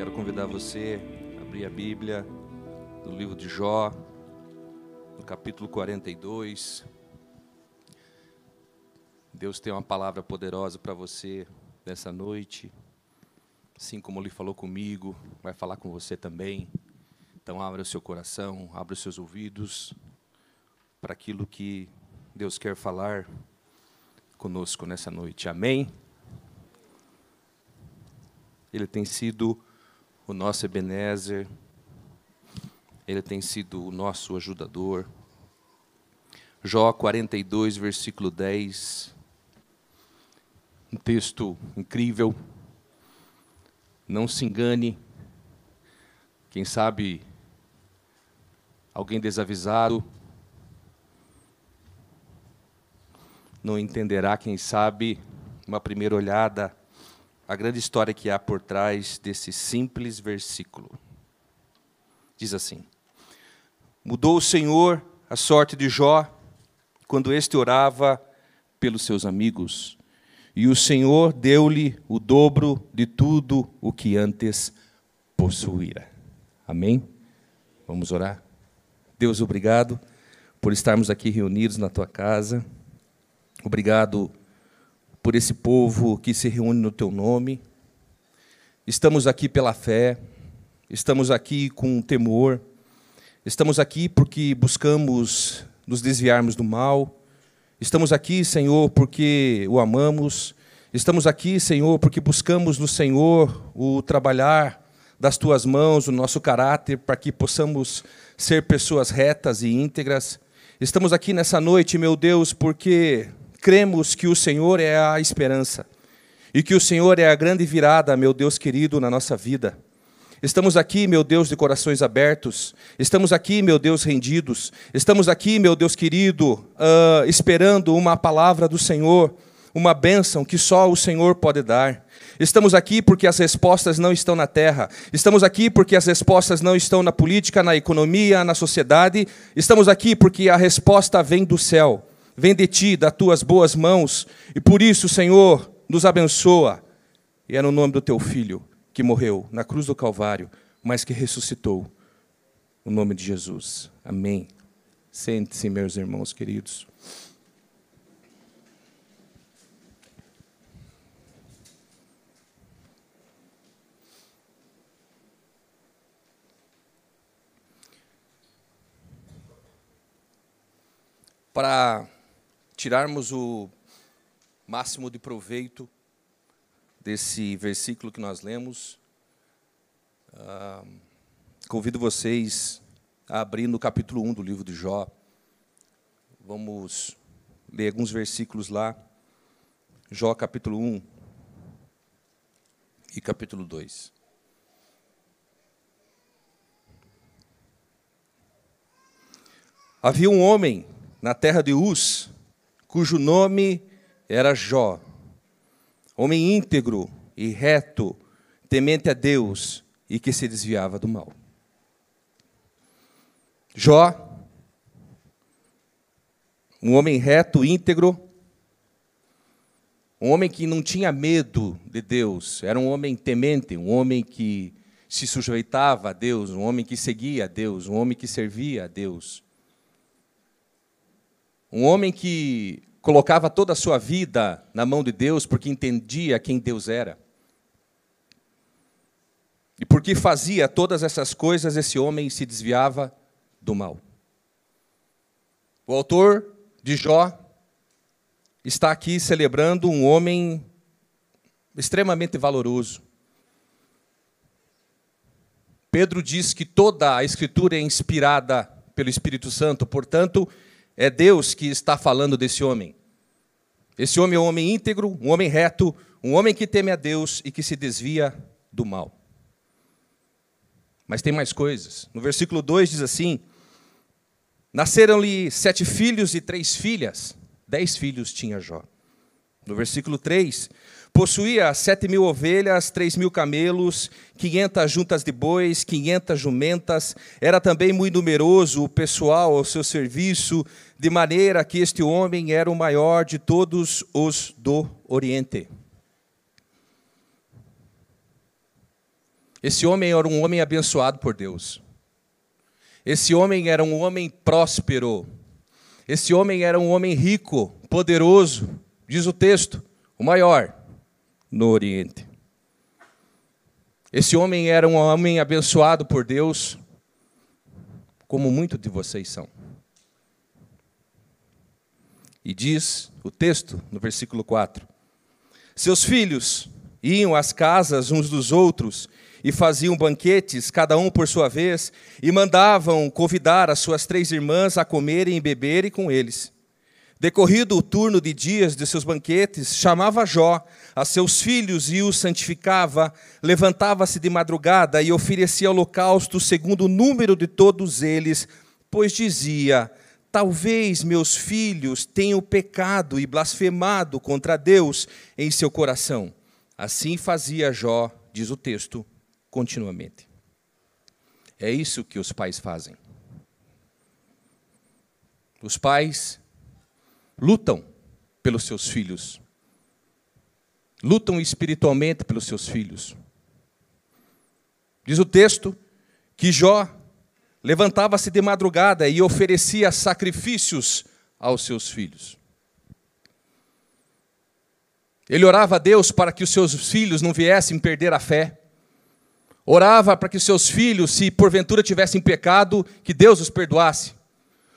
Quero convidar você a abrir a Bíblia no livro de Jó, no capítulo 42. Deus tem uma palavra poderosa para você nessa noite. Assim como Ele falou comigo, vai falar com você também. Então, abra o seu coração, abra os seus ouvidos para aquilo que Deus quer falar conosco nessa noite. Amém? Ele tem sido o nosso Ebenezer, ele tem sido o nosso ajudador. Jó 42, versículo 10. Um texto incrível. Não se engane. Quem sabe alguém desavisado não entenderá, quem sabe, uma primeira olhada a grande história que há por trás desse simples versículo. Diz assim: Mudou o Senhor a sorte de Jó quando este orava pelos seus amigos, e o Senhor deu-lhe o dobro de tudo o que antes possuíra. Amém? Vamos orar? Deus, obrigado por estarmos aqui reunidos na tua casa. Obrigado por esse povo que se reúne no teu nome. Estamos aqui pela fé, estamos aqui com temor, estamos aqui porque buscamos nos desviarmos do mal, estamos aqui, Senhor, porque o amamos, estamos aqui, Senhor, porque buscamos no Senhor o trabalhar das tuas mãos, o nosso caráter, para que possamos ser pessoas retas e íntegras. Estamos aqui nessa noite, meu Deus, porque cremos que o Senhor é a esperança e que o Senhor é a grande virada, meu Deus querido, na nossa vida. Estamos aqui, meu Deus, de corações abertos. Estamos aqui, meu Deus, rendidos. Estamos aqui, meu Deus querido, uh, esperando uma palavra do Senhor, uma bênção que só o Senhor pode dar. Estamos aqui porque as respostas não estão na terra. Estamos aqui porque as respostas não estão na política, na economia, na sociedade. Estamos aqui porque a resposta vem do céu vem de ti, das tuas boas mãos, e por isso, Senhor, nos abençoa. E é no nome do teu filho que morreu na cruz do Calvário, mas que ressuscitou. No nome de Jesus. Amém. Sente-se, meus irmãos queridos. Para tirarmos o máximo de proveito desse versículo que nós lemos, ah, convido vocês a abrir no capítulo 1 do livro de Jó. Vamos ler alguns versículos lá. Jó capítulo 1 e capítulo 2. Havia um homem na terra de Uz, cujo nome era Jó, homem íntegro e reto, temente a Deus e que se desviava do mal. Jó, um homem reto, íntegro, um homem que não tinha medo de Deus, era um homem temente, um homem que se sujeitava a Deus, um homem que seguia a Deus, um homem que servia a Deus. Um homem que colocava toda a sua vida na mão de Deus porque entendia quem Deus era. E porque fazia todas essas coisas, esse homem se desviava do mal. O autor de Jó está aqui celebrando um homem extremamente valoroso. Pedro diz que toda a Escritura é inspirada pelo Espírito Santo, portanto, é Deus que está falando desse homem. Esse homem é um homem íntegro, um homem reto, um homem que teme a Deus e que se desvia do mal. Mas tem mais coisas. No versículo 2 diz assim: Nasceram-lhe sete filhos e três filhas. Dez filhos tinha Jó. No versículo 3, Possuía sete mil ovelhas, três mil camelos, quinhentas juntas de bois, quinhentas jumentas. Era também muito numeroso o pessoal ao seu serviço, de maneira que este homem era o maior de todos os do Oriente. Esse homem era um homem abençoado por Deus. Esse homem era um homem próspero. Esse homem era um homem rico, poderoso, diz o texto, o maior no Oriente. Esse homem era um homem abençoado por Deus, como muitos de vocês são. E diz o texto, no versículo 4: Seus filhos iam às casas uns dos outros e faziam banquetes, cada um por sua vez, e mandavam convidar as suas três irmãs a comerem e beberem com eles. Decorrido o turno de dias de seus banquetes, chamava Jó a seus filhos e os santificava, levantava-se de madrugada e oferecia holocausto segundo o número de todos eles, pois dizia: Talvez meus filhos tenham pecado e blasfemado contra Deus em seu coração. Assim fazia Jó, diz o texto, continuamente. É isso que os pais fazem. Os pais lutam pelos seus filhos, lutam espiritualmente pelos seus filhos. Diz o texto que Jó levantava-se de madrugada e oferecia sacrifícios aos seus filhos. Ele orava a Deus para que os seus filhos não viessem perder a fé. Orava para que os seus filhos, se porventura tivessem pecado, que Deus os perdoasse.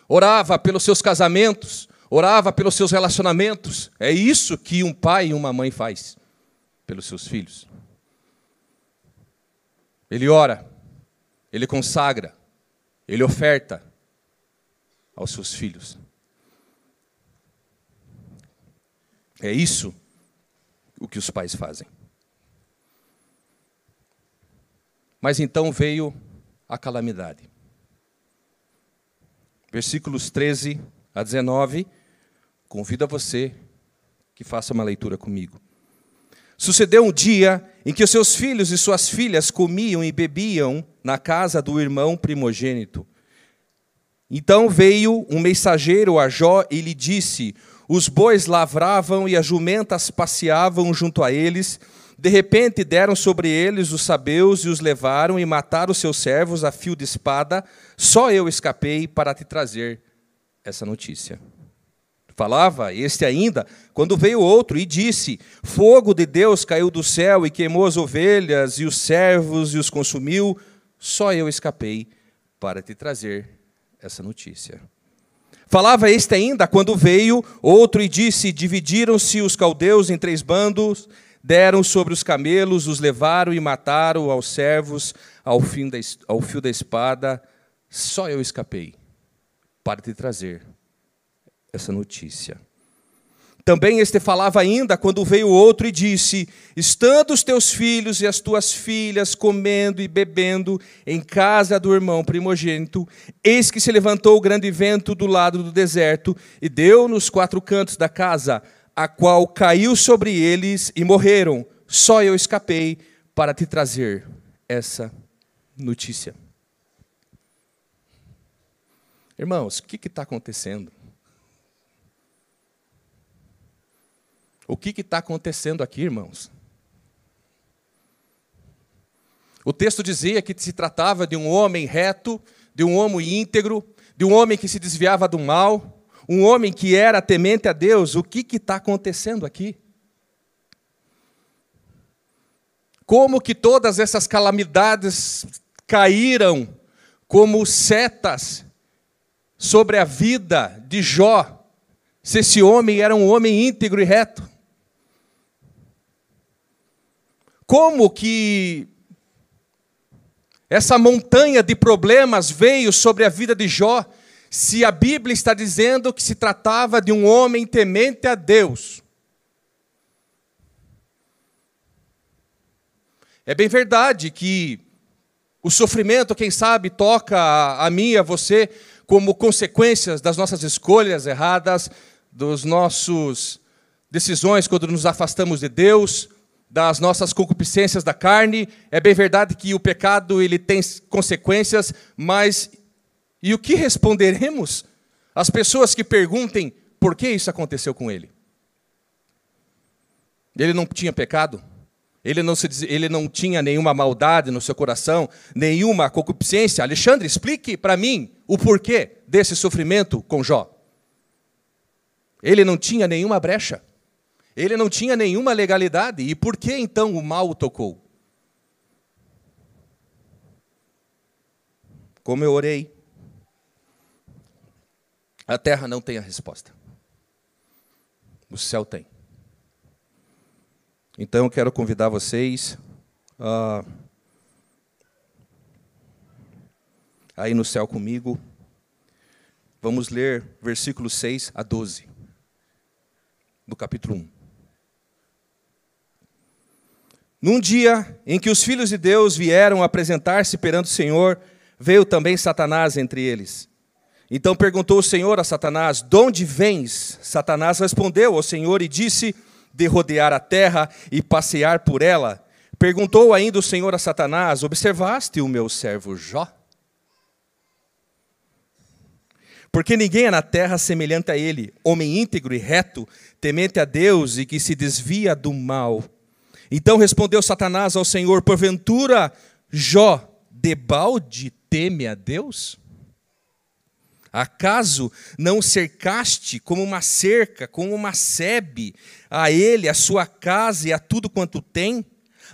Orava pelos seus casamentos, orava pelos seus relacionamentos. É isso que um pai e uma mãe faz pelos seus filhos. Ele ora, ele consagra, ele oferta aos seus filhos. É isso o que os pais fazem. Mas então veio a calamidade. Versículos 13 a 19 Convido a você que faça uma leitura comigo. Sucedeu um dia em que os seus filhos e suas filhas comiam e bebiam na casa do irmão primogênito. Então veio um mensageiro a Jó e lhe disse: Os bois lavravam e as jumentas passeavam junto a eles. De repente deram sobre eles os sabeus e os levaram e mataram seus servos a fio de espada. Só eu escapei para te trazer essa notícia. Falava este ainda, quando veio outro e disse: Fogo de Deus caiu do céu e queimou as ovelhas e os servos e os consumiu. Só eu escapei para te trazer essa notícia. Falava este ainda, quando veio outro e disse: Dividiram-se os caldeus em três bandos, deram sobre os camelos, os levaram e mataram aos servos ao, fim da, ao fio da espada. Só eu escapei para te trazer essa notícia. Também este falava ainda quando veio outro e disse: Estando os teus filhos e as tuas filhas comendo e bebendo em casa do irmão primogênito, eis que se levantou o grande vento do lado do deserto e deu nos quatro cantos da casa, a qual caiu sobre eles e morreram. Só eu escapei para te trazer essa notícia. Irmãos, o que está acontecendo? O que está acontecendo aqui, irmãos? O texto dizia que se tratava de um homem reto, de um homem íntegro, de um homem que se desviava do mal, um homem que era temente a Deus. O que está acontecendo aqui? Como que todas essas calamidades caíram como setas sobre a vida de Jó, se esse homem era um homem íntegro e reto? Como que essa montanha de problemas veio sobre a vida de Jó, se a Bíblia está dizendo que se tratava de um homem temente a Deus. É bem verdade que o sofrimento, quem sabe, toca a, mim e a você como consequências das nossas escolhas erradas, dos nossos decisões quando nos afastamos de Deus, das nossas concupiscências da carne. É bem verdade que o pecado ele tem consequências, mas e o que responderemos às pessoas que perguntem por que isso aconteceu com ele? Ele não tinha pecado? Ele não, se, ele não tinha nenhuma maldade no seu coração, nenhuma concupiscência. Alexandre, explique para mim o porquê desse sofrimento com Jó. Ele não tinha nenhuma brecha. Ele não tinha nenhuma legalidade. E por que então o mal o tocou? Como eu orei, a terra não tem a resposta. O céu tem. Então eu quero convidar vocês a, a ir no céu comigo. Vamos ler versículos 6 a 12 do capítulo 1. Num dia em que os filhos de Deus vieram apresentar-se perante o Senhor, veio também Satanás entre eles. Então perguntou o Senhor a Satanás: De onde vens? Satanás respondeu ao Senhor e disse: De rodear a terra e passear por ela. Perguntou ainda o Senhor a Satanás: Observaste o meu servo Jó? Porque ninguém é na terra semelhante a ele, homem íntegro e reto, temente a Deus e que se desvia do mal. Então respondeu Satanás ao Senhor: Porventura Jó debalde teme a Deus? Acaso não cercaste como uma cerca, como uma sebe, a ele, a sua casa e a tudo quanto tem?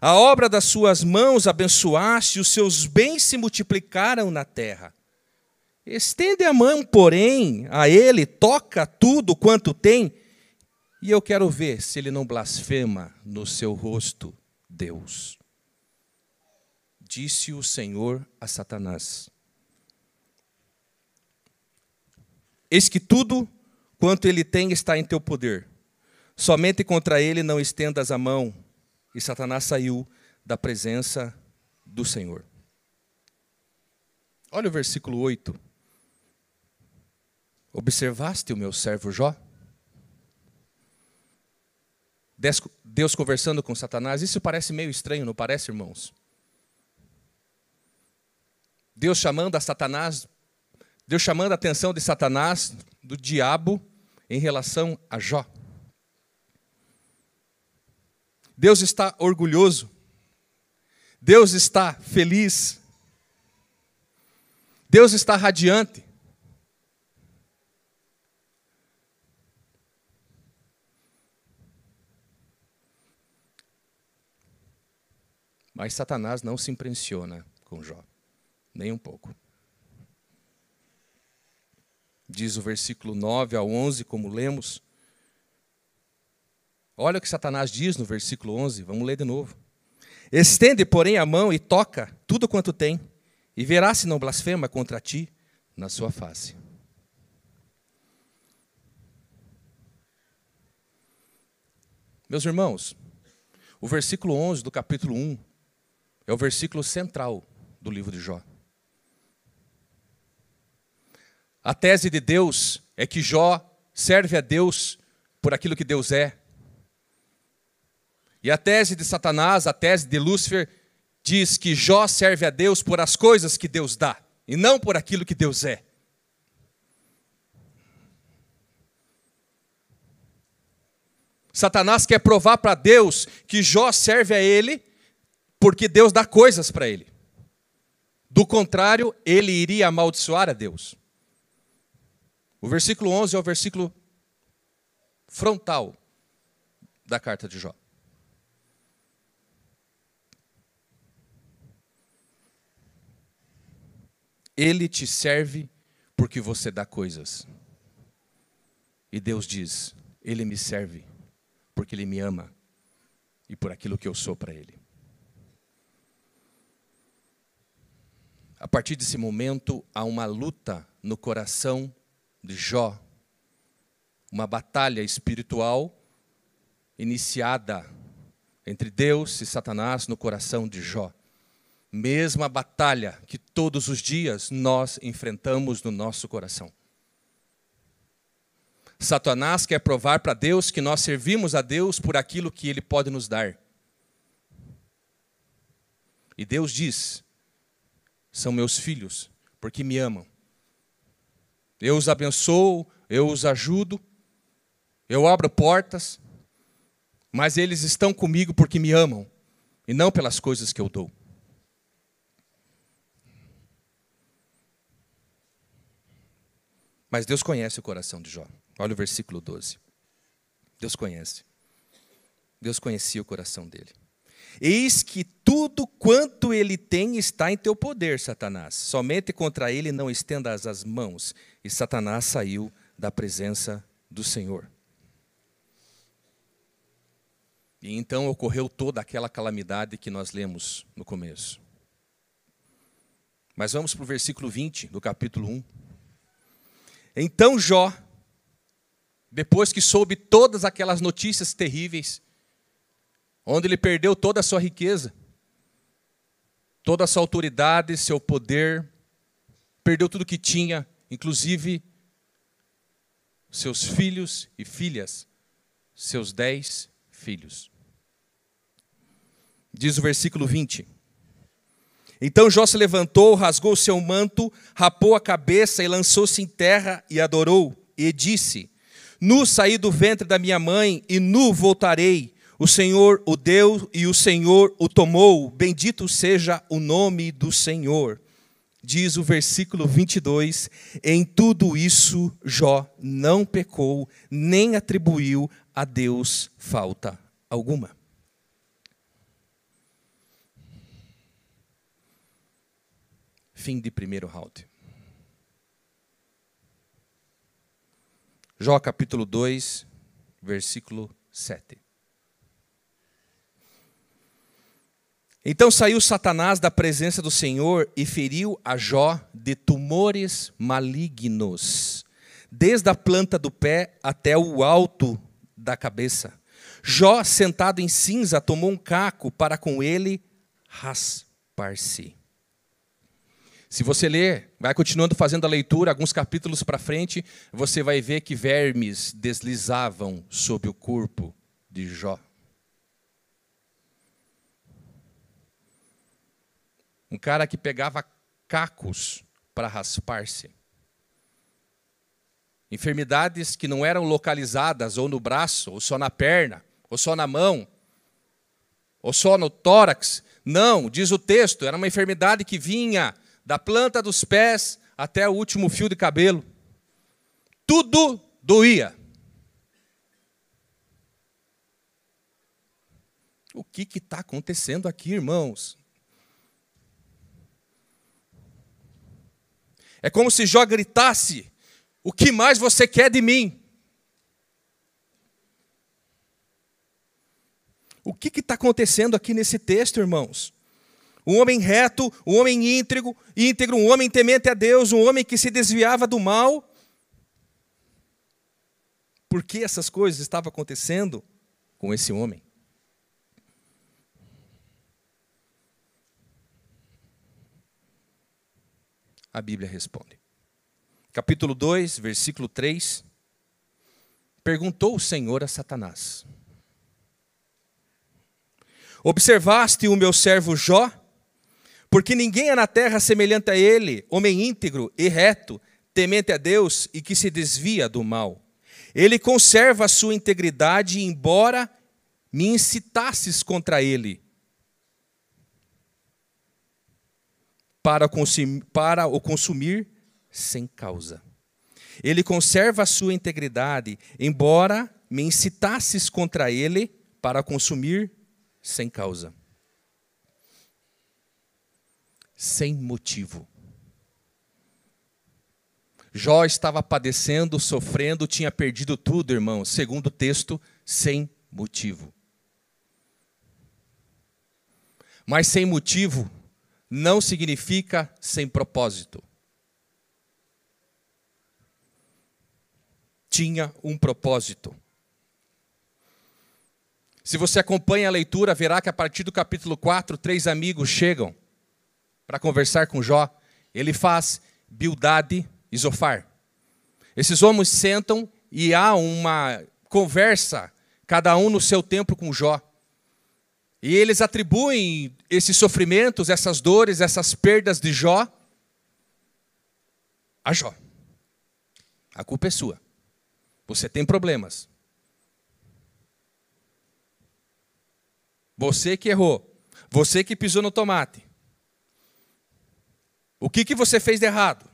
A obra das suas mãos abençoaste, os seus bens se multiplicaram na terra. Estende a mão, porém, a ele, toca tudo quanto tem, e eu quero ver se ele não blasfema no seu rosto Deus. Disse o Senhor a Satanás: Eis que tudo quanto ele tem está em teu poder. Somente contra ele não estendas a mão. E Satanás saiu da presença do Senhor. Olha o versículo 8. Observaste o meu servo Jó? Deus conversando com Satanás. Isso parece meio estranho, não parece, irmãos? Deus chamando a Satanás Deus chamando a atenção de Satanás, do diabo, em relação a Jó. Deus está orgulhoso. Deus está feliz. Deus está radiante. Mas Satanás não se impressiona com Jó, nem um pouco diz o versículo 9 ao 11, como lemos. Olha o que Satanás diz no versículo 11, vamos ler de novo. Estende, porém, a mão e toca tudo quanto tem, e verás se não blasfema contra ti na sua face. Meus irmãos, o versículo 11 do capítulo 1 é o versículo central do livro de Jó. A tese de Deus é que Jó serve a Deus por aquilo que Deus é. E a tese de Satanás, a tese de Lúcifer, diz que Jó serve a Deus por as coisas que Deus dá e não por aquilo que Deus é. Satanás quer provar para Deus que Jó serve a ele porque Deus dá coisas para ele. Do contrário, ele iria amaldiçoar a Deus. O versículo 11 é o versículo frontal da carta de Jó. Ele te serve porque você dá coisas. E Deus diz: Ele me serve porque Ele me ama e por aquilo que eu sou para Ele. A partir desse momento, há uma luta no coração de Jó, uma batalha espiritual iniciada entre Deus e Satanás no coração de Jó. Mesma batalha que todos os dias nós enfrentamos no nosso coração. Satanás quer provar para Deus que nós servimos a Deus por aquilo que Ele pode nos dar. E Deus diz: são meus filhos, porque me amam. Eu os abençoo, eu os ajudo, eu abro portas, mas eles estão comigo porque me amam e não pelas coisas que eu dou. Mas Deus conhece o coração de Jó. Olha o versículo 12. Deus conhece. Deus conhecia o coração dele. Eis que tudo quanto ele tem está em teu poder, Satanás. Somente contra ele não estendas as mãos. E Satanás saiu da presença do Senhor. E então ocorreu toda aquela calamidade que nós lemos no começo. Mas vamos para o versículo 20 do capítulo 1. Então Jó, depois que soube todas aquelas notícias terríveis, onde ele perdeu toda a sua riqueza, toda a sua autoridade, seu poder, perdeu tudo que tinha, inclusive seus filhos e filhas, seus dez filhos. Diz o versículo 20. Então Jó se levantou, rasgou seu manto, rapou a cabeça e lançou-se em terra e adorou, e disse: Nu saí do ventre da minha mãe e nu voltarei. O Senhor o deu e o Senhor o tomou. Bendito seja o nome do Senhor. Diz o versículo 22: Em tudo isso Jó não pecou, nem atribuiu a Deus falta alguma. Fim de primeiro round. Jó capítulo 2, versículo 7. Então saiu Satanás da presença do Senhor e feriu a Jó de tumores malignos, desde a planta do pé até o alto da cabeça. Jó, sentado em cinza, tomou um caco para com ele raspar-se. Se você ler, vai continuando fazendo a leitura, alguns capítulos para frente, você vai ver que vermes deslizavam sobre o corpo de Jó. Um cara que pegava cacos para raspar-se. Enfermidades que não eram localizadas ou no braço, ou só na perna, ou só na mão, ou só no tórax. Não, diz o texto, era uma enfermidade que vinha da planta dos pés até o último fio de cabelo. Tudo doía. O que está acontecendo aqui, irmãos? É como se Jó gritasse: O que mais você quer de mim? O que está acontecendo aqui nesse texto, irmãos? Um homem reto, um homem íntegro, íntegro, um homem temente a Deus, um homem que se desviava do mal. Por que essas coisas estavam acontecendo com esse homem? A Bíblia responde. Capítulo 2, versículo 3. Perguntou o Senhor a Satanás: Observaste o meu servo Jó? Porque ninguém é na terra semelhante a ele, homem íntegro e reto, temente a Deus e que se desvia do mal. Ele conserva a sua integridade, embora me incitasses contra ele. Para, consumir, para o consumir sem causa. Ele conserva a sua integridade, embora me incitasses contra ele para consumir sem causa sem motivo. Jó estava padecendo, sofrendo, tinha perdido tudo, irmão, segundo o texto, sem motivo. Mas sem motivo não significa sem propósito. Tinha um propósito. Se você acompanha a leitura, verá que a partir do capítulo 4, três amigos chegam para conversar com Jó, ele faz Bildade e Zofar. Esses homens sentam e há uma conversa, cada um no seu tempo com Jó. E eles atribuem esses sofrimentos, essas dores, essas perdas de Jó a Jó. A culpa é sua. Você tem problemas. Você que errou. Você que pisou no tomate. O que, que você fez de errado?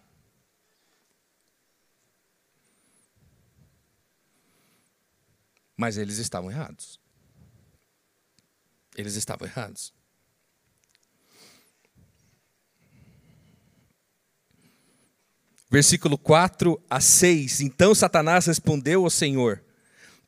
Mas eles estavam errados. Eles estavam errados. Versículo 4 a 6. Então Satanás respondeu ao Senhor: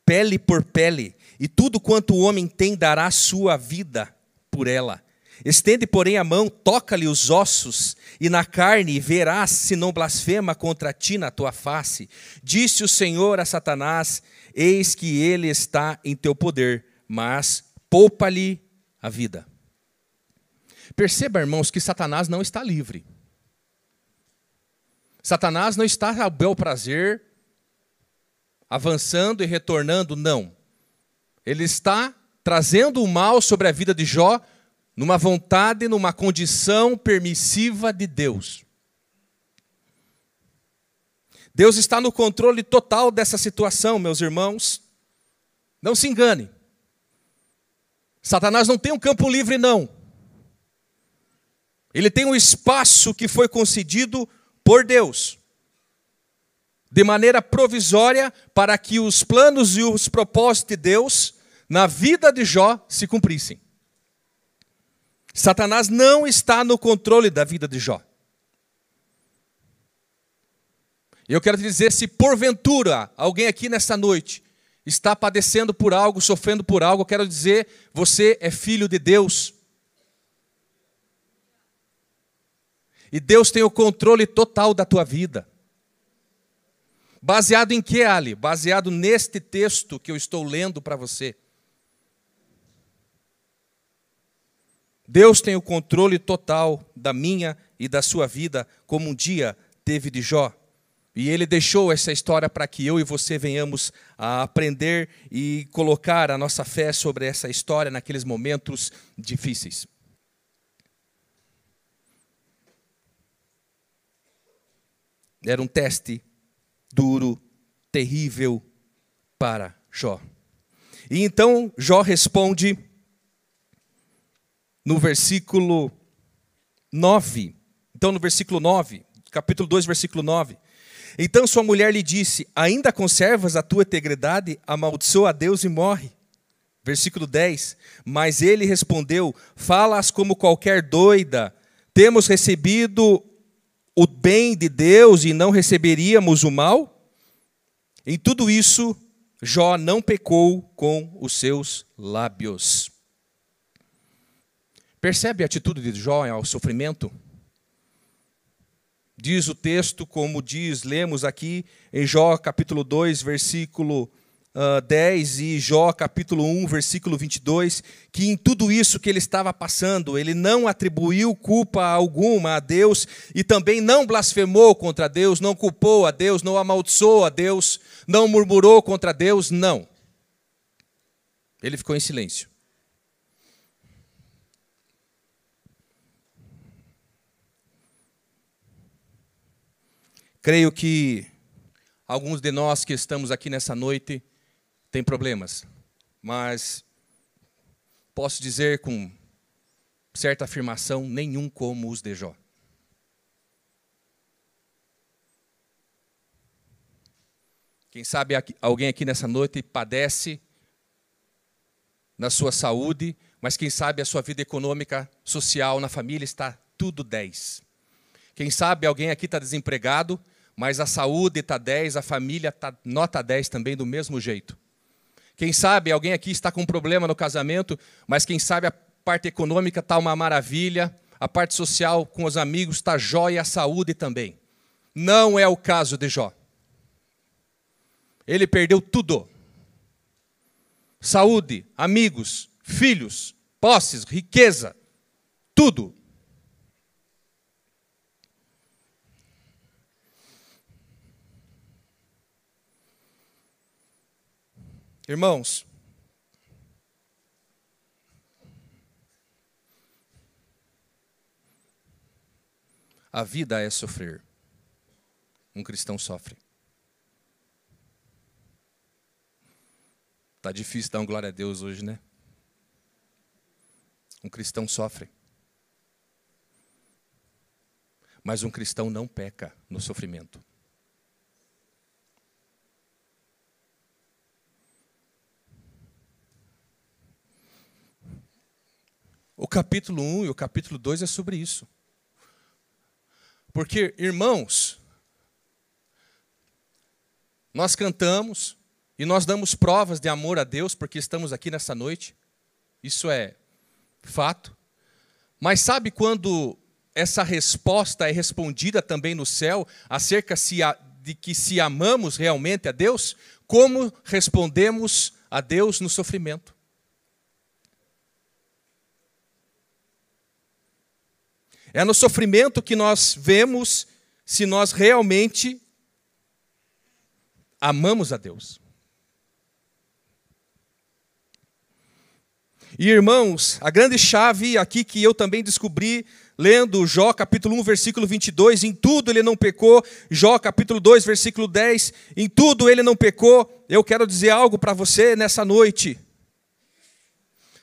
Pele por pele, e tudo quanto o homem tem dará sua vida por ela. Estende, porém, a mão, toca-lhe os ossos, e na carne verás se não blasfema contra ti na tua face. Disse o Senhor a Satanás: Eis que ele está em teu poder, mas poupa-lhe a vida. Perceba, irmãos, que Satanás não está livre. Satanás não está ao bel prazer, avançando e retornando, não. Ele está trazendo o mal sobre a vida de Jó numa vontade, numa condição permissiva de Deus. Deus está no controle total dessa situação, meus irmãos. Não se engane. Satanás não tem um campo livre, não. Ele tem um espaço que foi concedido por Deus, de maneira provisória, para que os planos e os propósitos de Deus na vida de Jó se cumprissem. Satanás não está no controle da vida de Jó. E eu quero te dizer: se porventura alguém aqui nessa noite está padecendo por algo, sofrendo por algo, eu quero dizer, você é filho de Deus. E Deus tem o controle total da tua vida. Baseado em que, Ali? Baseado neste texto que eu estou lendo para você. Deus tem o controle total da minha e da sua vida, como um dia teve de Jó. E ele deixou essa história para que eu e você venhamos a aprender e colocar a nossa fé sobre essa história naqueles momentos difíceis. Era um teste duro, terrível para Jó. E então Jó responde no versículo 9. Então, no versículo 9, capítulo 2, versículo 9. Então sua mulher lhe disse: Ainda conservas a tua integridade? Amaldiçoa a Deus e morre. Versículo 10. Mas ele respondeu: Falas como qualquer doida. Temos recebido o bem de Deus e não receberíamos o mal? Em tudo isso, Jó não pecou com os seus lábios. Percebe a atitude de Jó ao sofrimento? Diz o texto, como diz, lemos aqui em Jó capítulo 2, versículo uh, 10 e Jó capítulo 1, versículo 22, que em tudo isso que ele estava passando, ele não atribuiu culpa alguma a Deus e também não blasfemou contra Deus, não culpou a Deus, não amaldiçoou a Deus, não murmurou contra Deus, não. Ele ficou em silêncio. Creio que alguns de nós que estamos aqui nessa noite tem problemas, mas posso dizer com certa afirmação: nenhum como os de Jó. Quem sabe alguém aqui nessa noite padece na sua saúde, mas quem sabe a sua vida econômica, social, na família está tudo 10. Quem sabe alguém aqui está desempregado, mas a saúde está 10, a família está nota 10 também do mesmo jeito. Quem sabe alguém aqui está com um problema no casamento, mas quem sabe a parte econômica está uma maravilha, a parte social com os amigos está jóia, a saúde também. Não é o caso de Jó. Ele perdeu tudo: saúde, amigos, filhos, posses, riqueza, tudo. Irmãos, a vida é sofrer. Um cristão sofre. Tá difícil dar um glória a Deus hoje, né? Um cristão sofre. Mas um cristão não peca no sofrimento. O capítulo 1 e o capítulo 2 é sobre isso. Porque, irmãos, nós cantamos e nós damos provas de amor a Deus porque estamos aqui nessa noite. Isso é fato. Mas sabe quando essa resposta é respondida também no céu acerca de que se amamos realmente a Deus? Como respondemos a Deus no sofrimento? É no sofrimento que nós vemos se nós realmente amamos a Deus. E irmãos, a grande chave aqui que eu também descobri lendo Jó capítulo 1, versículo 22, em tudo ele não pecou. Jó capítulo 2, versículo 10, em tudo ele não pecou. Eu quero dizer algo para você nessa noite.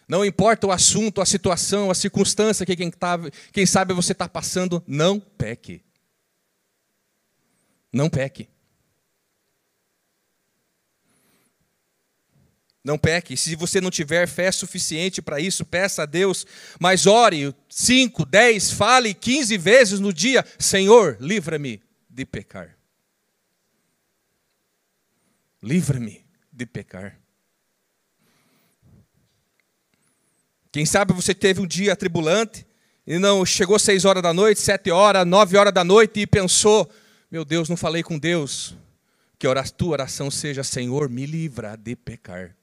Não importa o assunto, a situação, a circunstância que quem, tá, quem sabe você está passando, não peque. Não peque. Não peque. Se você não tiver fé suficiente para isso, peça a Deus. Mas ore 5, 10, fale 15 vezes no dia: Senhor, livra-me de pecar. Livra-me de pecar. Quem sabe você teve um dia atribulante e não chegou seis horas da noite, sete horas, nove horas da noite e pensou: meu Deus, não falei com Deus. Que a tua oração seja: Senhor, me livra de pecar.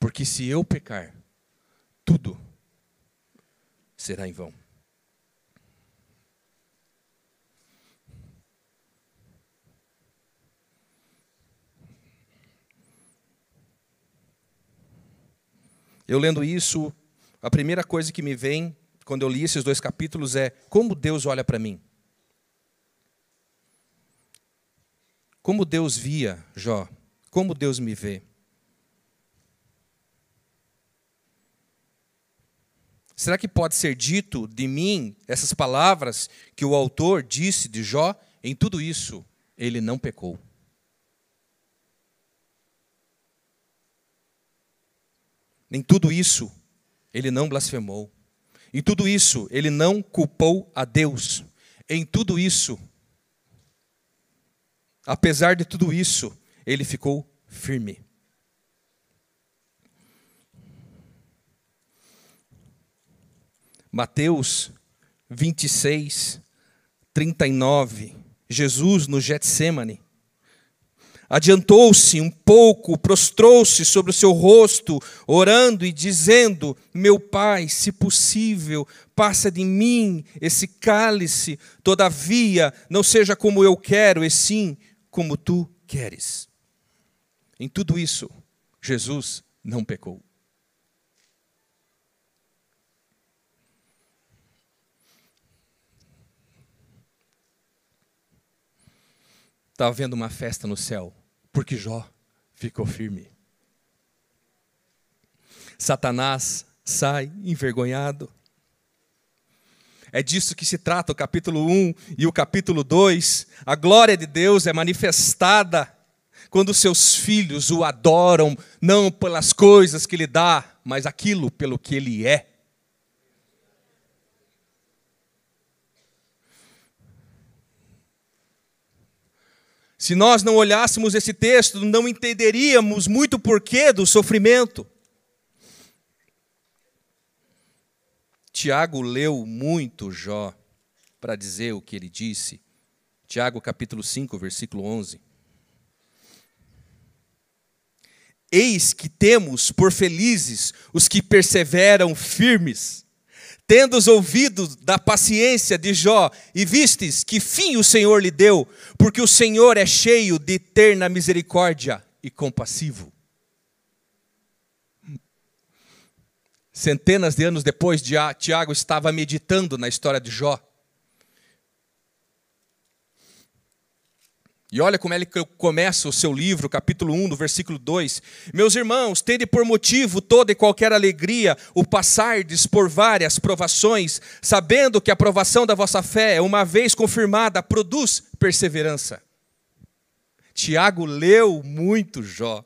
Porque se eu pecar, tudo será em vão. Eu lendo isso, a primeira coisa que me vem quando eu li esses dois capítulos é como Deus olha para mim. Como Deus via Jó, como Deus me vê. Será que pode ser dito de mim essas palavras que o autor disse de Jó? Em tudo isso, ele não pecou. Em tudo isso, ele não blasfemou. Em tudo isso, ele não culpou a Deus. Em tudo isso, apesar de tudo isso, ele ficou firme. Mateus 26, 39. Jesus no Getsemane. Adiantou-se um pouco, prostrou-se sobre o seu rosto, orando e dizendo: Meu Pai, se possível, passa de mim esse cálice, todavia, não seja como eu quero, e sim como tu queres. Em tudo isso, Jesus não pecou. Estava vendo uma festa no céu, porque Jó ficou firme. Satanás sai envergonhado. É disso que se trata o capítulo 1 e o capítulo 2. A glória de Deus é manifestada quando seus filhos o adoram, não pelas coisas que ele dá, mas aquilo pelo que ele é. Se nós não olhássemos esse texto, não entenderíamos muito porquê do sofrimento. Tiago leu muito Jó para dizer o que ele disse. Tiago capítulo 5, versículo 11. Eis que temos por felizes os que perseveram firmes tendos ouvido da paciência de Jó e vistes que fim o Senhor lhe deu, porque o Senhor é cheio de eterna misericórdia e compassivo. Centenas de anos depois, Tiago estava meditando na história de Jó. E olha como ele começa o seu livro, capítulo 1, do versículo 2. Meus irmãos, tende por motivo toda e qualquer alegria o passardes por várias provações, sabendo que a provação da vossa fé, uma vez confirmada, produz perseverança. Tiago leu muito Jó.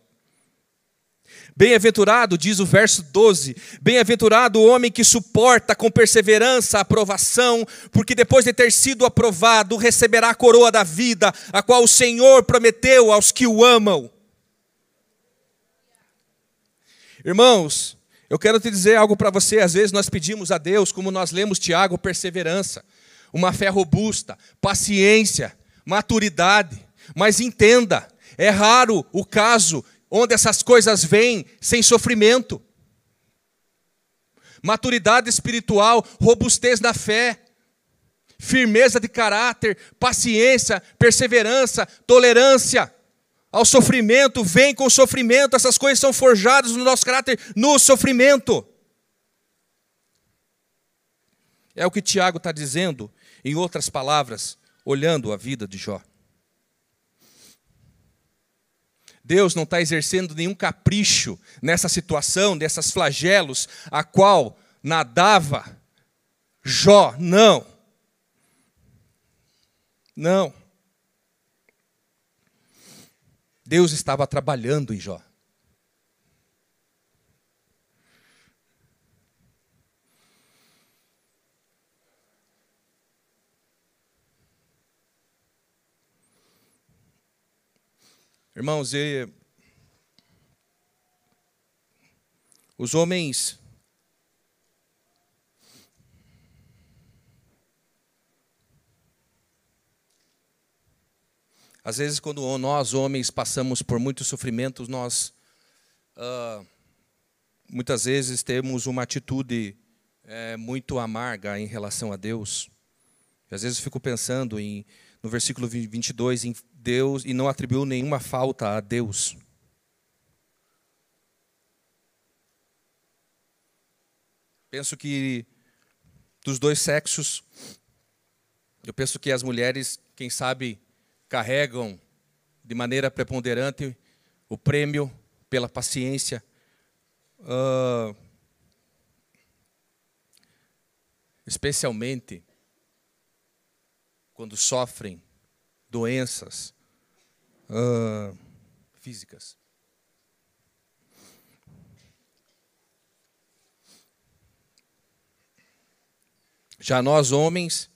Bem-aventurado, diz o verso 12: Bem-aventurado o homem que suporta com perseverança a aprovação, porque depois de ter sido aprovado, receberá a coroa da vida, a qual o Senhor prometeu aos que o amam. Irmãos, eu quero te dizer algo para você. Às vezes nós pedimos a Deus, como nós lemos Tiago, perseverança, uma fé robusta, paciência, maturidade. Mas entenda, é raro o caso onde essas coisas vêm sem sofrimento. Maturidade espiritual, robustez na fé, firmeza de caráter, paciência, perseverança, tolerância ao sofrimento, vem com o sofrimento, essas coisas são forjadas no nosso caráter no sofrimento. É o que Tiago está dizendo, em outras palavras, olhando a vida de Jó. Deus não está exercendo nenhum capricho nessa situação, desses flagelos, a qual nadava Jó. Não. Não. Deus estava trabalhando em Jó. Irmãos, e... os homens Às vezes, quando nós, homens, passamos por muitos sofrimentos, nós uh, muitas vezes temos uma atitude é, muito amarga em relação a Deus. Às vezes, eu fico pensando em, no versículo 22, em Deus e não atribuiu nenhuma falta a Deus. Penso que dos dois sexos, eu penso que as mulheres, quem sabe, carregam de maneira preponderante o prêmio pela paciência. Uh, especialmente quando sofrem doenças uh, físicas. Já nós, homens,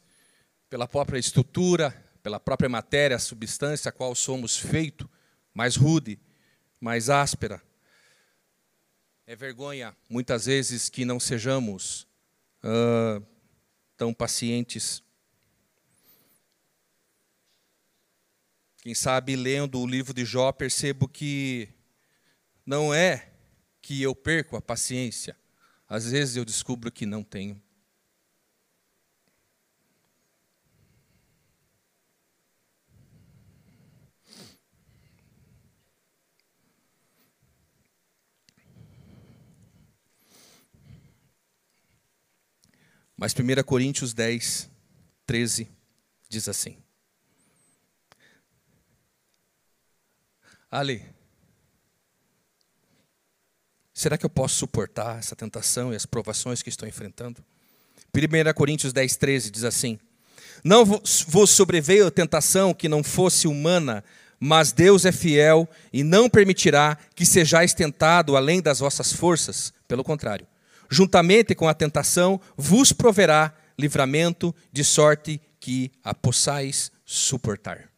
pela própria estrutura, pela própria matéria, substância a qual somos feito, mais rude, mais áspera, é vergonha, muitas vezes, que não sejamos uh, tão pacientes Quem sabe, lendo o livro de Jó, percebo que não é que eu perco a paciência. Às vezes eu descubro que não tenho. Mas 1 Coríntios 10, 13 diz assim: Ali, será que eu posso suportar essa tentação e as provações que estou enfrentando? 1 Coríntios 10, 13 diz assim: Não vos sobreveio a tentação que não fosse humana, mas Deus é fiel e não permitirá que sejais tentado além das vossas forças. Pelo contrário, juntamente com a tentação, vos proverá livramento, de sorte que a possais suportar.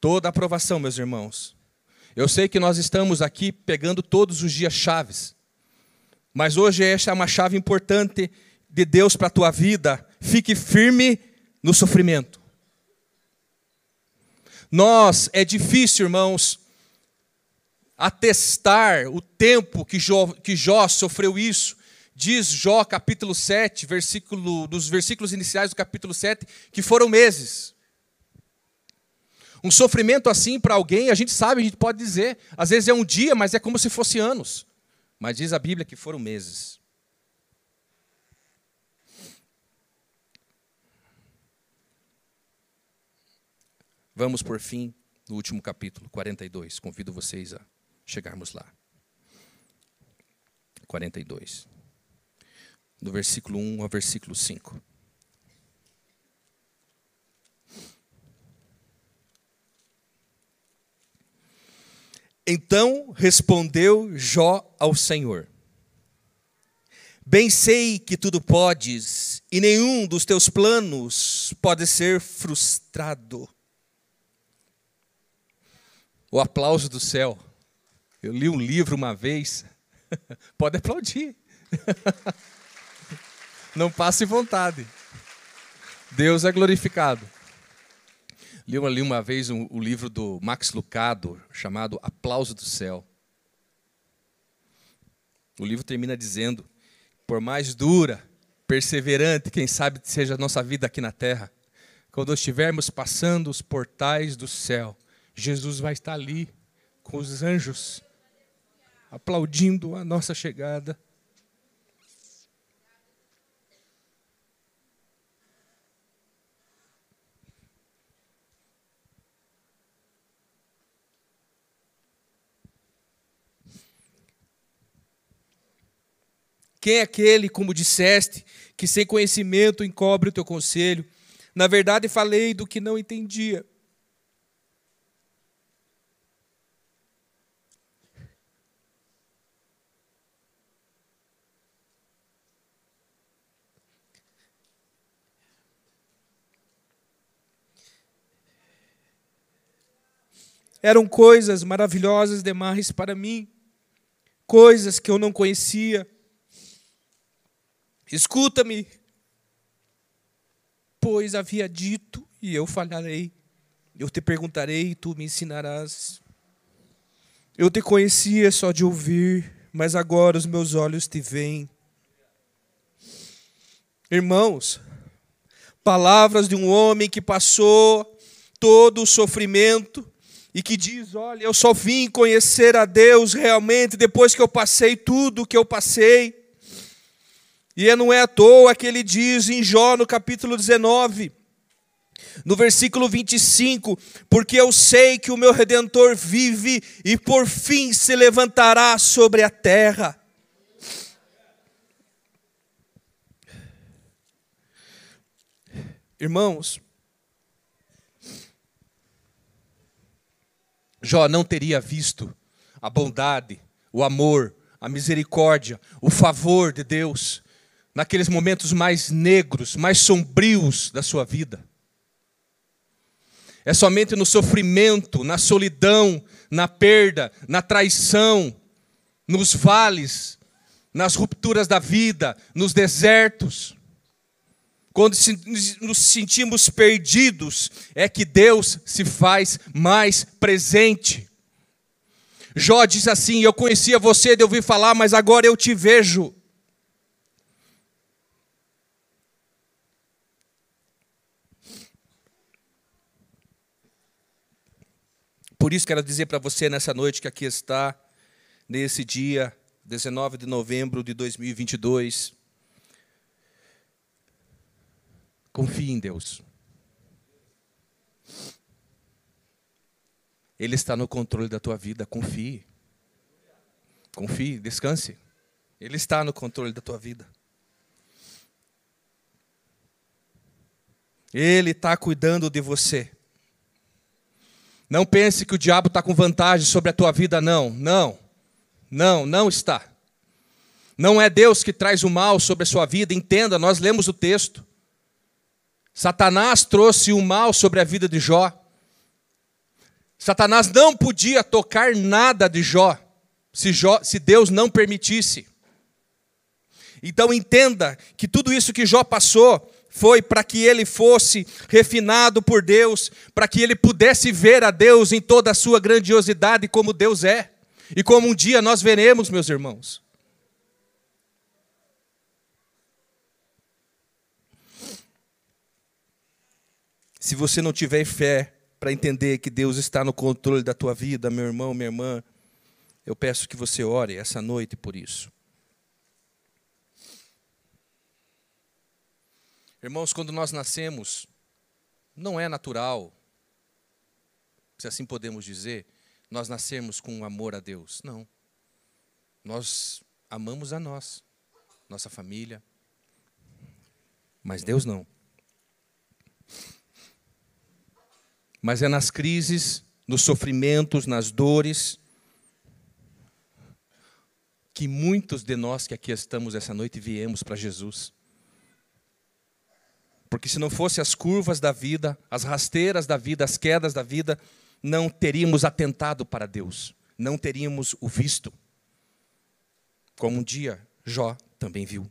Toda aprovação, meus irmãos. Eu sei que nós estamos aqui pegando todos os dias chaves, mas hoje esta é uma chave importante de Deus para a tua vida. Fique firme no sofrimento. Nós, é difícil, irmãos, atestar o tempo que Jó, que Jó sofreu isso. Diz Jó, capítulo 7, versículo, dos versículos iniciais do capítulo 7, que foram meses. Um sofrimento assim para alguém, a gente sabe, a gente pode dizer, às vezes é um dia, mas é como se fosse anos. Mas diz a Bíblia que foram meses. Vamos, por fim, no último capítulo, 42. Convido vocês a chegarmos lá. 42. Do versículo 1 ao versículo 5. Então respondeu Jó ao Senhor: Bem sei que tudo podes, e nenhum dos teus planos pode ser frustrado. O aplauso do céu. Eu li um livro uma vez. Pode aplaudir. Não passe vontade. Deus é glorificado. Li ali uma vez o um, um livro do Max Lucado, chamado Aplauso do Céu. O livro termina dizendo: por mais dura, perseverante, quem sabe seja a nossa vida aqui na terra, quando estivermos passando os portais do céu, Jesus vai estar ali com os anjos, aplaudindo a nossa chegada. Quem é aquele, como disseste, que sem conhecimento encobre o teu conselho? Na verdade, falei do que não entendia. Eram coisas maravilhosas demais para mim, coisas que eu não conhecia Escuta-me, pois havia dito, e eu falharei. Eu te perguntarei e tu me ensinarás. Eu te conhecia só de ouvir, mas agora os meus olhos te veem. Irmãos, palavras de um homem que passou todo o sofrimento e que diz: Olha, eu só vim conhecer a Deus realmente depois que eu passei tudo o que eu passei. E não é à toa que ele diz em Jó, no capítulo 19, no versículo 25: Porque eu sei que o meu redentor vive e por fim se levantará sobre a terra. Irmãos, Jó não teria visto a bondade, o amor, a misericórdia, o favor de Deus naqueles momentos mais negros, mais sombrios da sua vida. É somente no sofrimento, na solidão, na perda, na traição, nos vales, nas rupturas da vida, nos desertos, quando nos sentimos perdidos, é que Deus se faz mais presente. Jó diz assim: Eu conhecia você de ouvir falar, mas agora eu te vejo. Por isso quero dizer para você nessa noite que aqui está, nesse dia 19 de novembro de 2022, confie em Deus. Ele está no controle da tua vida, confie. Confie, descanse. Ele está no controle da tua vida. Ele está cuidando de você. Não pense que o diabo está com vantagem sobre a tua vida, não. Não. Não, não está. Não é Deus que traz o mal sobre a sua vida. Entenda, nós lemos o texto. Satanás trouxe o mal sobre a vida de Jó. Satanás não podia tocar nada de Jó se, Jó, se Deus não permitisse. Então entenda que tudo isso que Jó passou foi para que ele fosse refinado por Deus, para que ele pudesse ver a Deus em toda a sua grandiosidade como Deus é, e como um dia nós veremos, meus irmãos. Se você não tiver fé para entender que Deus está no controle da tua vida, meu irmão, minha irmã, eu peço que você ore essa noite por isso. Irmãos, quando nós nascemos, não é natural se assim podemos dizer, nós nascemos com um amor a Deus. Não. Nós amamos a nós, nossa família, mas Deus não. Mas é nas crises, nos sofrimentos, nas dores, que muitos de nós que aqui estamos essa noite viemos para Jesus. Porque se não fosse as curvas da vida, as rasteiras da vida, as quedas da vida, não teríamos atentado para Deus, não teríamos o visto. Como um dia Jó também viu.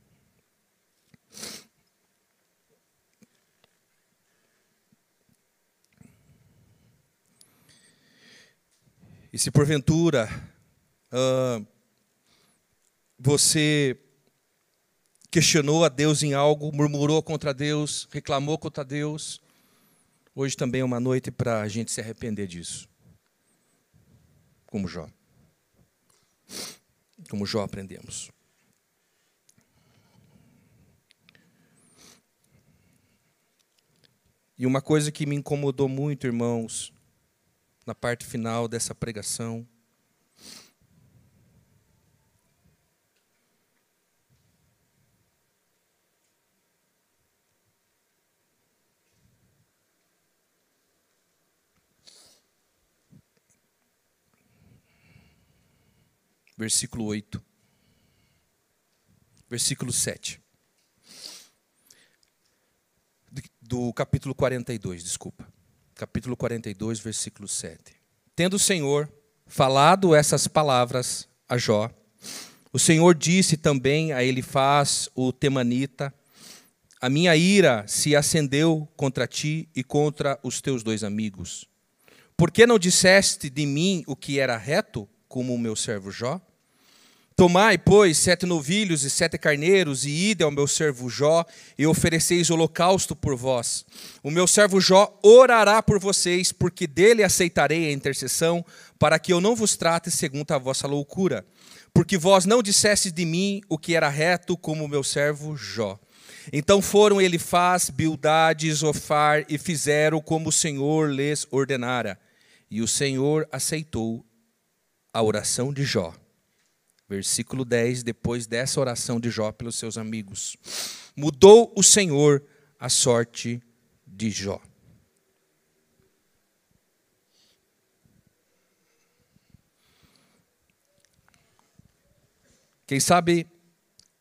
E se porventura uh, você questionou a Deus em algo, murmurou contra Deus, reclamou contra Deus, hoje também é uma noite para a gente se arrepender disso. Como Jó. Como Jó aprendemos. E uma coisa que me incomodou muito, irmãos, na parte final dessa pregação. Versículo 8. Versículo 7. Do capítulo 42, desculpa capítulo 42, versículo 7. Tendo o Senhor falado essas palavras a Jó, o Senhor disse também a Elifaz, o temanita: A minha ira se acendeu contra ti e contra os teus dois amigos. Por que não disseste de mim o que era reto, como o meu servo Jó? Tomai, pois, sete novilhos e sete carneiros, e ide ao meu servo Jó, e ofereceis holocausto por vós. O meu servo Jó orará por vocês, porque dele aceitarei a intercessão, para que eu não vos trate segundo a vossa loucura. Porque vós não dissestes de mim o que era reto, como o meu servo Jó. Então foram Elifaz, Bildade, Zofar, e fizeram como o Senhor lhes ordenara. E o Senhor aceitou a oração de Jó. Versículo 10, depois dessa oração de Jó pelos seus amigos. Mudou o Senhor a sorte de Jó. Quem sabe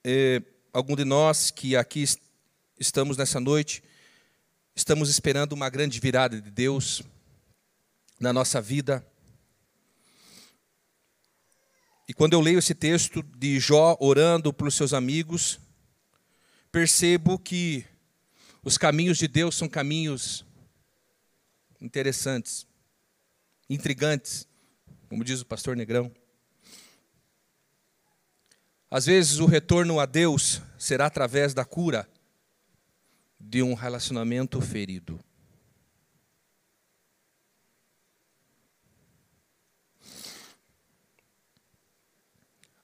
eh, algum de nós que aqui estamos nessa noite, estamos esperando uma grande virada de Deus na nossa vida e quando eu leio esse texto de Jó orando pelos seus amigos, percebo que os caminhos de Deus são caminhos interessantes, intrigantes, como diz o pastor Negrão. Às vezes o retorno a Deus será através da cura de um relacionamento ferido.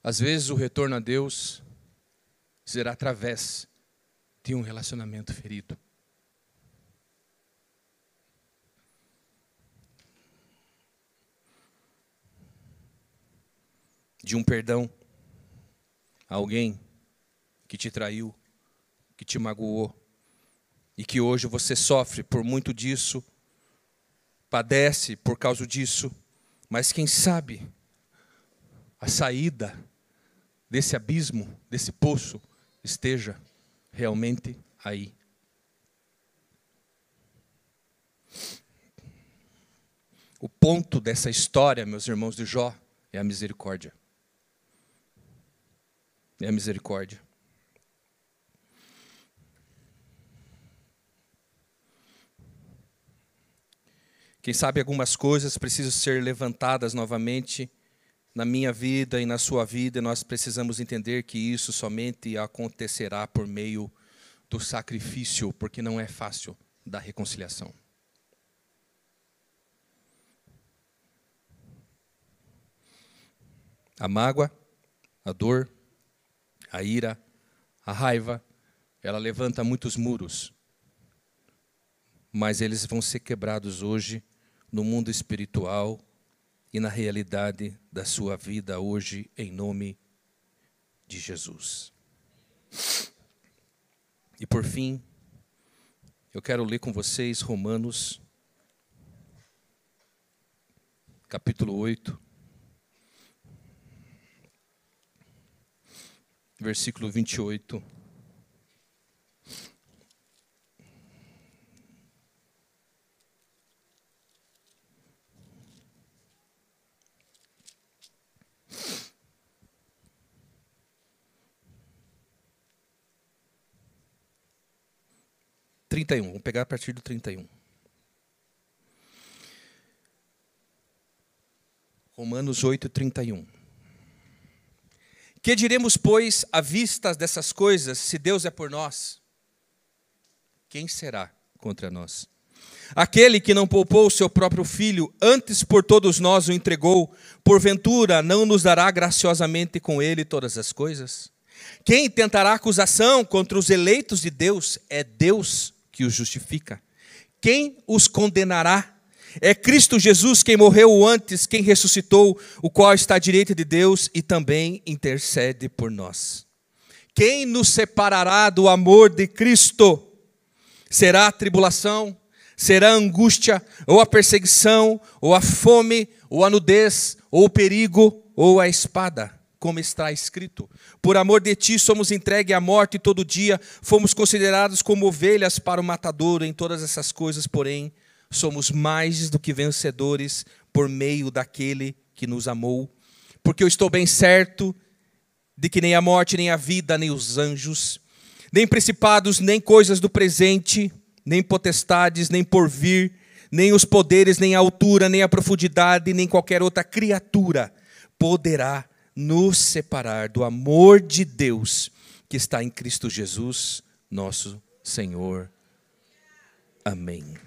Às vezes o retorno a Deus será através de um relacionamento ferido. De um perdão a alguém que te traiu, que te magoou, e que hoje você sofre por muito disso, padece por causa disso, mas quem sabe a saída desse abismo, desse poço, esteja realmente aí. O ponto dessa história, meus irmãos de Jó, é a misericórdia. É a misericórdia. Quem sabe algumas coisas precisam ser levantadas novamente na minha vida e na sua vida, nós precisamos entender que isso somente acontecerá por meio do sacrifício, porque não é fácil da reconciliação. A mágoa, a dor, a ira, a raiva, ela levanta muitos muros, mas eles vão ser quebrados hoje no mundo espiritual e na realidade da sua vida hoje, em nome de Jesus. E por fim, eu quero ler com vocês Romanos, capítulo 8, versículo 28. Trinta e um, vamos pegar a partir do trinta e um. Romanos 8, 31. Que diremos, pois, à vista dessas coisas, se Deus é por nós? Quem será contra nós? Aquele que não poupou o seu próprio filho, antes por todos nós o entregou, porventura não nos dará graciosamente com ele todas as coisas? Quem tentará acusação contra os eleitos de Deus é Deus que os justifica. Quem os condenará? É Cristo Jesus quem morreu antes, quem ressuscitou, o qual está à direita de Deus e também intercede por nós. Quem nos separará do amor de Cristo? Será a tribulação, será a angústia, ou a perseguição, ou a fome, ou a nudez, ou o perigo, ou a espada, como está escrito. Por amor de ti somos entregues à morte todo dia, fomos considerados como ovelhas para o matador em todas essas coisas, porém somos mais do que vencedores por meio daquele que nos amou. Porque eu estou bem certo de que nem a morte, nem a vida, nem os anjos, nem principados, nem coisas do presente, nem potestades, nem porvir, nem os poderes, nem a altura, nem a profundidade, nem qualquer outra criatura poderá nos separar do amor de Deus que está em Cristo Jesus, nosso Senhor. Amém.